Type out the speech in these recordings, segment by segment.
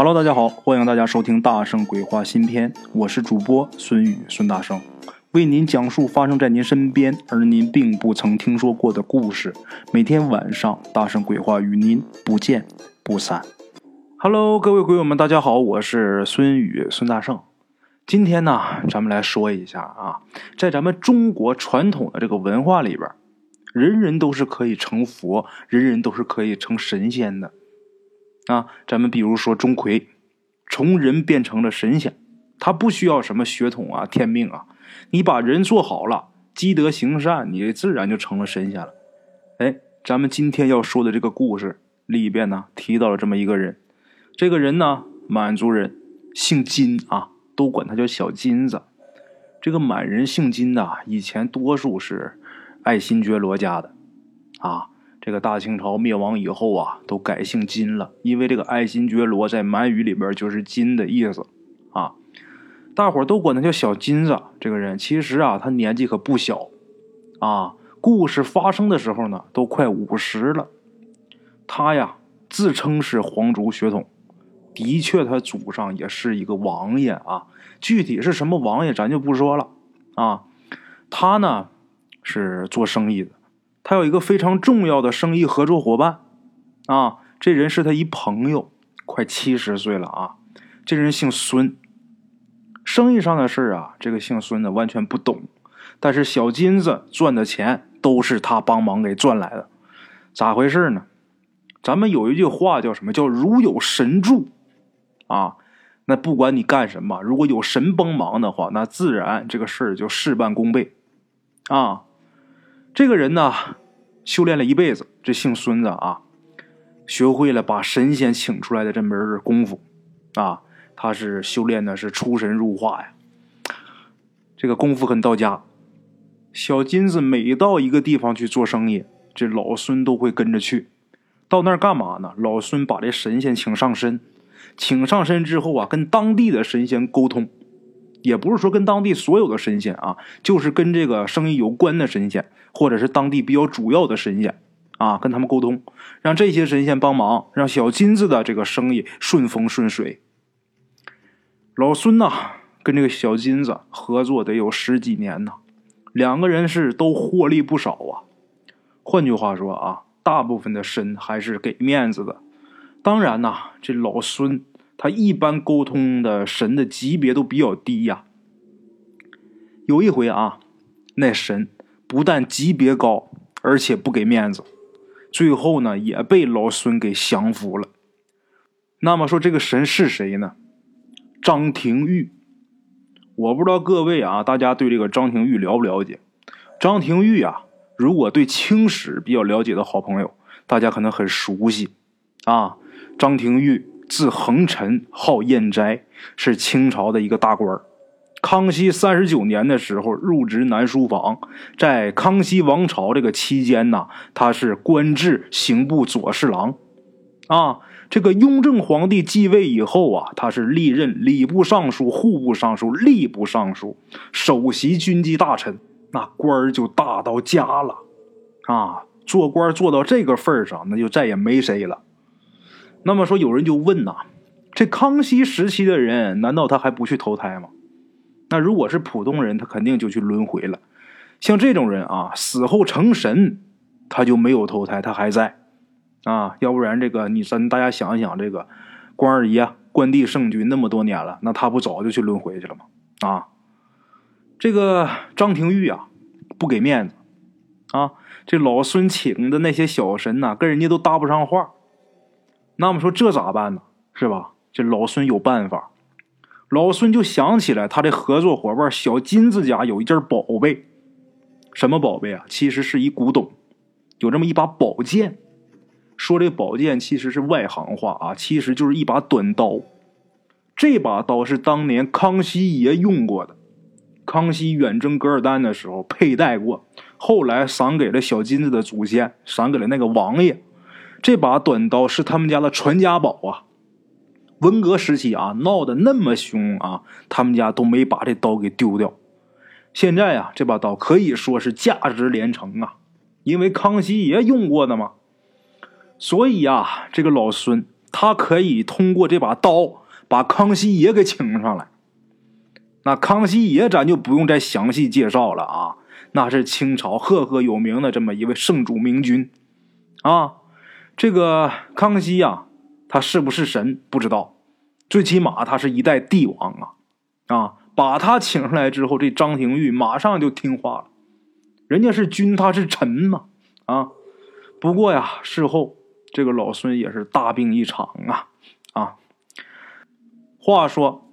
Hello，大家好，欢迎大家收听《大圣鬼话》新篇，我是主播孙宇孙大圣，为您讲述发生在您身边而您并不曾听说过的故事。每天晚上，《大圣鬼话》与您不见不散。Hello，各位鬼友们，大家好，我是孙宇孙大圣。今天呢，咱们来说一下啊，在咱们中国传统的这个文化里边，人人都是可以成佛，人人都是可以成神仙的。啊，咱们比如说钟馗，从人变成了神仙，他不需要什么血统啊、天命啊，你把人做好了，积德行善，你自然就成了神仙了。哎，咱们今天要说的这个故事里边呢，提到了这么一个人，这个人呢，满族人，姓金啊，都管他叫小金子。这个满人姓金呐，以前多数是爱新觉罗家的，啊。这个大清朝灭亡以后啊，都改姓金了，因为这个爱新觉罗在满语里边就是金的意思啊。大伙都管他叫小金子。这个人其实啊，他年纪可不小啊。故事发生的时候呢，都快五十了。他呀，自称是皇族血统，的确，他祖上也是一个王爷啊。具体是什么王爷，咱就不说了啊。他呢，是做生意的。他有一个非常重要的生意合作伙伴，啊，这人是他一朋友，快七十岁了啊。这人姓孙，生意上的事啊，这个姓孙的完全不懂。但是小金子赚的钱都是他帮忙给赚来的，咋回事呢？咱们有一句话叫什么？叫如有神助，啊，那不管你干什么，如果有神帮忙的话，那自然这个事儿就事半功倍，啊。这个人呢，修炼了一辈子，这姓孙子啊，学会了把神仙请出来的这门功夫啊，他是修炼的是出神入化呀，这个功夫很到家。小金子每到一个地方去做生意，这老孙都会跟着去。到那儿干嘛呢？老孙把这神仙请上身，请上身之后啊，跟当地的神仙沟通。也不是说跟当地所有的神仙啊，就是跟这个生意有关的神仙，或者是当地比较主要的神仙啊，跟他们沟通，让这些神仙帮忙，让小金子的这个生意顺风顺水。老孙呐，跟这个小金子合作得有十几年呢，两个人是都获利不少啊。换句话说啊，大部分的神还是给面子的。当然呐，这老孙。他一般沟通的神的级别都比较低呀。有一回啊，那神不但级别高，而且不给面子，最后呢也被老孙给降服了。那么说这个神是谁呢？张廷玉。我不知道各位啊，大家对这个张廷玉了不了解？张廷玉啊，如果对清史比较了解的好朋友，大家可能很熟悉啊，张廷玉。字恒臣，号彦斋，是清朝的一个大官康熙三十九年的时候入职南书房，在康熙王朝这个期间呢，他是官至刑部左侍郎。啊，这个雍正皇帝继位以后啊，他是历任礼部尚书、户部尚书、吏部尚书，首席军机大臣，那官儿就大到家了。啊，做官做到这个份上，那就再也没谁了。那么说，有人就问呐，这康熙时期的人，难道他还不去投胎吗？那如果是普通人，他肯定就去轮回了。像这种人啊，死后成神，他就没有投胎，他还在啊。要不然，这个你咱大家想一想，这个关二爷、关帝圣君那么多年了，那他不早就去轮回去了吗？啊，这个张廷玉啊，不给面子啊，这老孙请的那些小神呐，跟人家都搭不上话。那么说这咋办呢？是吧？这老孙有办法。老孙就想起来，他的合作伙伴小金子家有一件宝贝，什么宝贝啊？其实是一古董，有这么一把宝剑。说这宝剑其实是外行话啊，其实就是一把短刀。这把刀是当年康熙爷用过的，康熙远征噶尔丹的时候佩戴过，后来赏给了小金子的祖先，赏给了那个王爷。这把短刀是他们家的传家宝啊！文革时期啊，闹得那么凶啊，他们家都没把这刀给丢掉。现在啊，这把刀可以说是价值连城啊，因为康熙爷用过的嘛。所以啊，这个老孙他可以通过这把刀把康熙爷给请上来。那康熙爷咱就不用再详细介绍了啊，那是清朝赫赫有名的这么一位圣主明君啊。这个康熙呀，他是不是神不知道，最起码他是一代帝王啊啊！把他请上来之后，这张廷玉马上就听话了。人家是君，他是臣嘛啊。不过呀，事后这个老孙也是大病一场啊啊！话说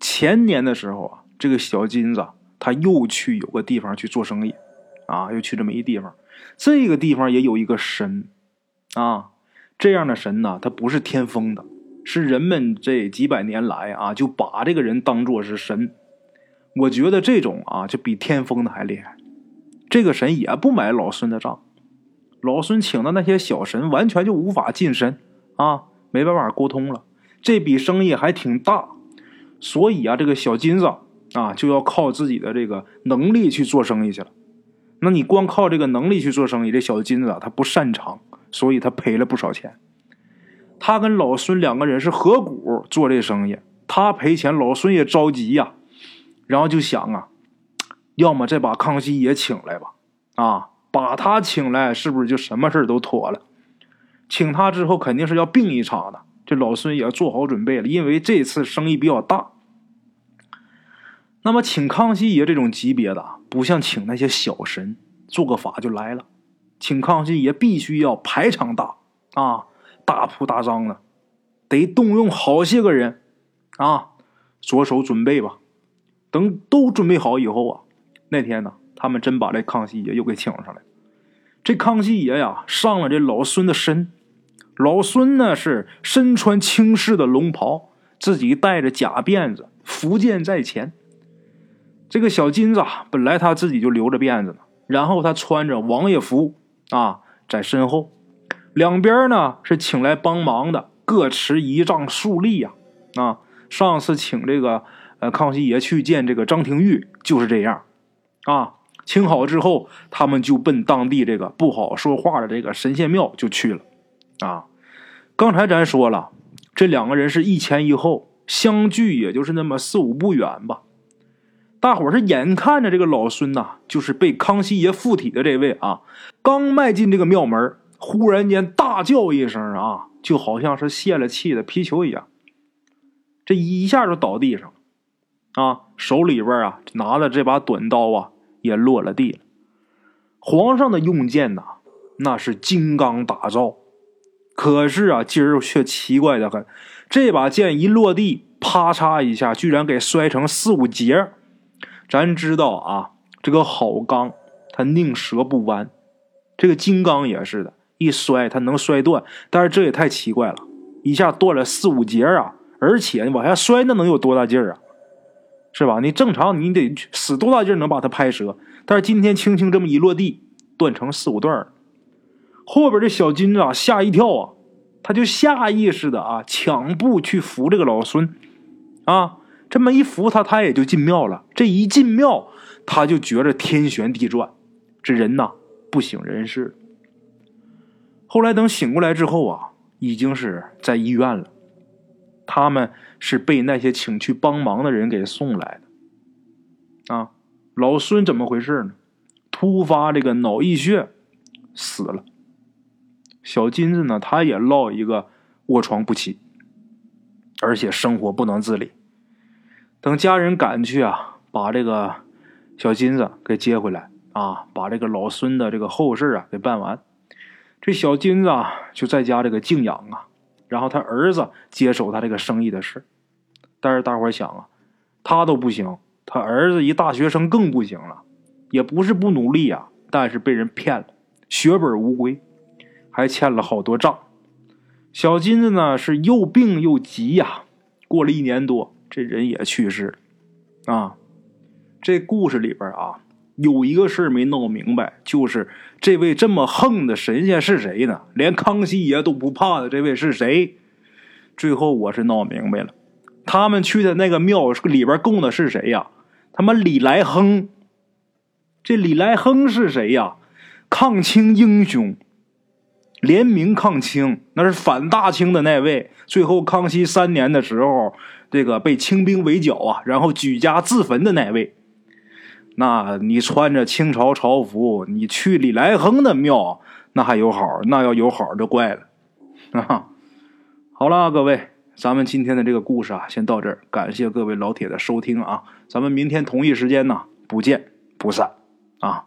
前年的时候啊，这个小金子他又去有个地方去做生意啊，又去这么一地方，这个地方也有一个神啊，这样的神呢，他不是天封的，是人们这几百年来啊，就把这个人当做是神。我觉得这种啊，就比天封的还厉害。这个神也不买老孙的账。老孙请的那些小神完全就无法近身啊，没办法沟通了。这笔生意还挺大，所以啊，这个小金子啊就要靠自己的这个能力去做生意去了。那你光靠这个能力去做生意，这小金子他不擅长，所以他赔了不少钱。他跟老孙两个人是合股做这生意，他赔钱，老孙也着急呀，然后就想啊，要么再把康熙爷请来吧，啊。把他请来，是不是就什么事都妥了？请他之后，肯定是要病一场的。这老孙也做好准备了，因为这次生意比较大。那么，请康熙爷这种级别的，不像请那些小神，做个法就来了。请康熙爷必须要排场大啊，大铺大张的，得动用好些个人啊，着手准备吧。等都准备好以后啊，那天呢？他们真把这康熙爷又给请上来。这康熙爷呀，上了这老孙的身。老孙呢是身穿青式的龙袍，自己戴着假辫子，福剑在前。这个小金子本来他自己就留着辫子呢，然后他穿着王爷服啊，在身后。两边呢是请来帮忙的，各持一丈竖立呀。啊，上次请这个呃康熙爷去见这个张廷玉就是这样啊。请好之后，他们就奔当地这个不好说话的这个神仙庙就去了。啊，刚才咱说了，这两个人是一前一后，相距也就是那么四五步远吧。大伙是眼看着这个老孙呐，就是被康熙爷附体的这位啊，刚迈进这个庙门，忽然间大叫一声啊，就好像是泄了气的皮球一样，这一下就倒地上了。啊，手里边啊拿的这把短刀啊。也落了地了。皇上的用剑呐，那是金刚打造。可是啊，今儿却奇怪的很，这把剑一落地，啪嚓一下，居然给摔成四五节。咱知道啊，这个好钢，它宁折不弯。这个金刚也是的，一摔它能摔断。但是这也太奇怪了，一下断了四五节啊！而且往下摔，那能有多大劲儿啊？是吧？你正常你得使多大劲儿能把它拍折？但是今天轻轻这么一落地，断成四五段了。后边这小金子啊吓一跳啊，他就下意识的啊抢步去扶这个老孙，啊，这么一扶他，他也就进庙了。这一进庙，他就觉着天旋地转，这人呐不省人事。后来等醒过来之后啊，已经是在医院了。他们是被那些请去帮忙的人给送来的，啊，老孙怎么回事呢？突发这个脑溢血死了。小金子呢，他也落一个卧床不起，而且生活不能自理。等家人赶去啊，把这个小金子给接回来啊，把这个老孙的这个后事啊给办完，这小金子啊就在家这个静养啊。然后他儿子接手他这个生意的事，但是大伙想啊，他都不行，他儿子一大学生更不行了，也不是不努力啊，但是被人骗了，血本无归，还欠了好多账。小金子呢是又病又急呀，过了一年多，这人也去世了啊。这故事里边啊。有一个事儿没弄明白，就是这位这么横的神仙是谁呢？连康熙爷都不怕的这位是谁？最后我是闹明白了，他们去的那个庙里边供的是谁呀？他妈李来亨！这李来亨是谁呀？抗清英雄，联名抗清，那是反大清的那位。最后康熙三年的时候，这个被清兵围剿啊，然后举家自焚的那位。那你穿着清朝朝服，你去李来亨的庙，那还有好？那要有好就怪了啊！好了，各位，咱们今天的这个故事啊，先到这儿。感谢各位老铁的收听啊，咱们明天同一时间呢，不见不散啊